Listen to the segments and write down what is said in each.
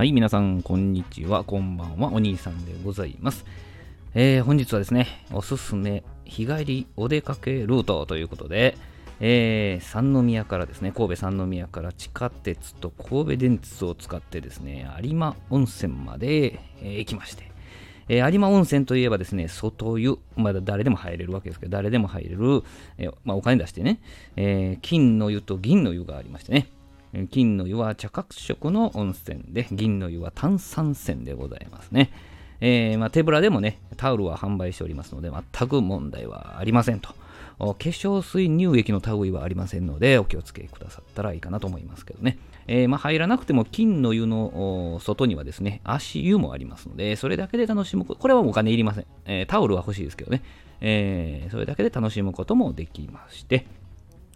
はい、皆さん、こんにちは、こんばんは、お兄さんでございます。えー、本日はですね、おすすめ日帰りお出かけルートということで、えー、三宮からですね、神戸三宮から地下鉄と神戸電鉄を使ってですね、有馬温泉まで、えー行きまして、えー有馬温泉といえばですね、外湯、まだ誰でも入れるわけですけど、誰でも入れる、えーまあ、お金出してね、え金の湯と銀の湯がありましてね、金の湯は茶褐色の温泉で、銀の湯は炭酸泉でございますね。えーまあ、手ぶらでもね、タオルは販売しておりますので、全く問題はありませんと。化粧水乳液の類はありませんので、お気をつけくださったらいいかなと思いますけどね。えーまあ、入らなくても金の湯の外にはですね、足湯もありますので、それだけで楽しむこ、れはお金いりません。えータオルは欲しいですけどね。えそれだけで楽しむこともできまして、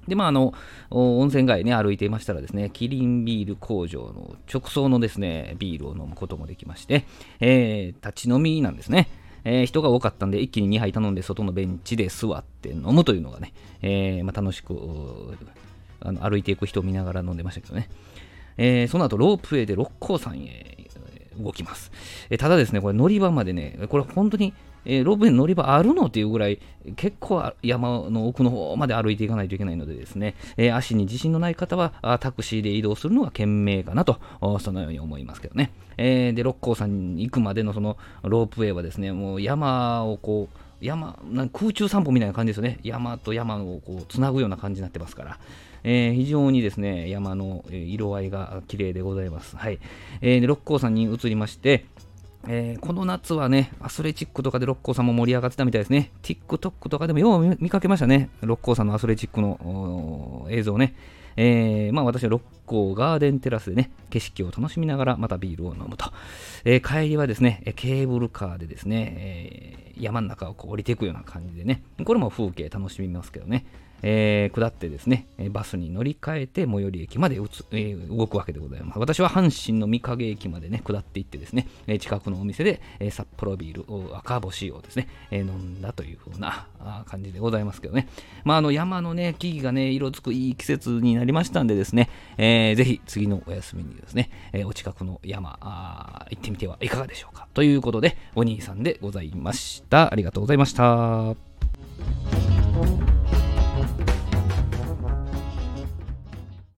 で、まあ、あの、温泉街ね、歩いていましたらですね、キリンビール工場の直送のですね、ビールを飲むこともできまして、えー立ち飲みなんですね。えー人が多かったんで、一気に2杯頼んで、外のベンチで座って飲むというのがね、えーまあ、楽しくあの歩いていく人を見ながら飲んでましたけどね。えーその後、ロープウェイで六甲山へ動きます。えーただですね、これ乗り場までね、これ本当に、えーロープウェイの乗り場あるのっていうぐらい、結構山の奥の方まで歩いていかないといけないのでですね、えー足に自信のない方はあタクシーで移動するのが賢明かなと、そのように思いますけどね。えーで、六甲山に行くまでのそのロープウェイはですね、もう山をこう、山なん空中散歩みたいな感じですよね。山と山をこうつなぐような感じになってますから。えー非常にですね、山の色合いが綺麗でございます。はい。えー六甲山に移りまして、えーこの夏はね、アスレチックとかで六甲山も盛り上がってたみたいですね。TikTok とかでもよう見かけましたね。六甲山のアスレチックの映像ね。えーまあ私は六甲ガーデンテラスでね、景色を楽しみながらまたビールを飲むと。えー帰りはですね、ケーブルカーでですね、えー山の中をこう降りていくような感じでね、これも風景楽しみますけどね。えー下ってですね、バスに乗り換えて最寄り駅までつ、えー動くわけでございます。私は阪神の御影駅までね、下っていってですね、え近くのお店で、えー札幌ビール赤星をですね、えー飲んだという風なな感じでございますけどね。まあ、あの山のね、木々がね、色づくいい季節になりましたんでですね、えーぜひ次のお休みにですね、えーお近くの山あ行ってみてはいかがでしょうか。ということで、お兄さんでございました。ありがとうございました。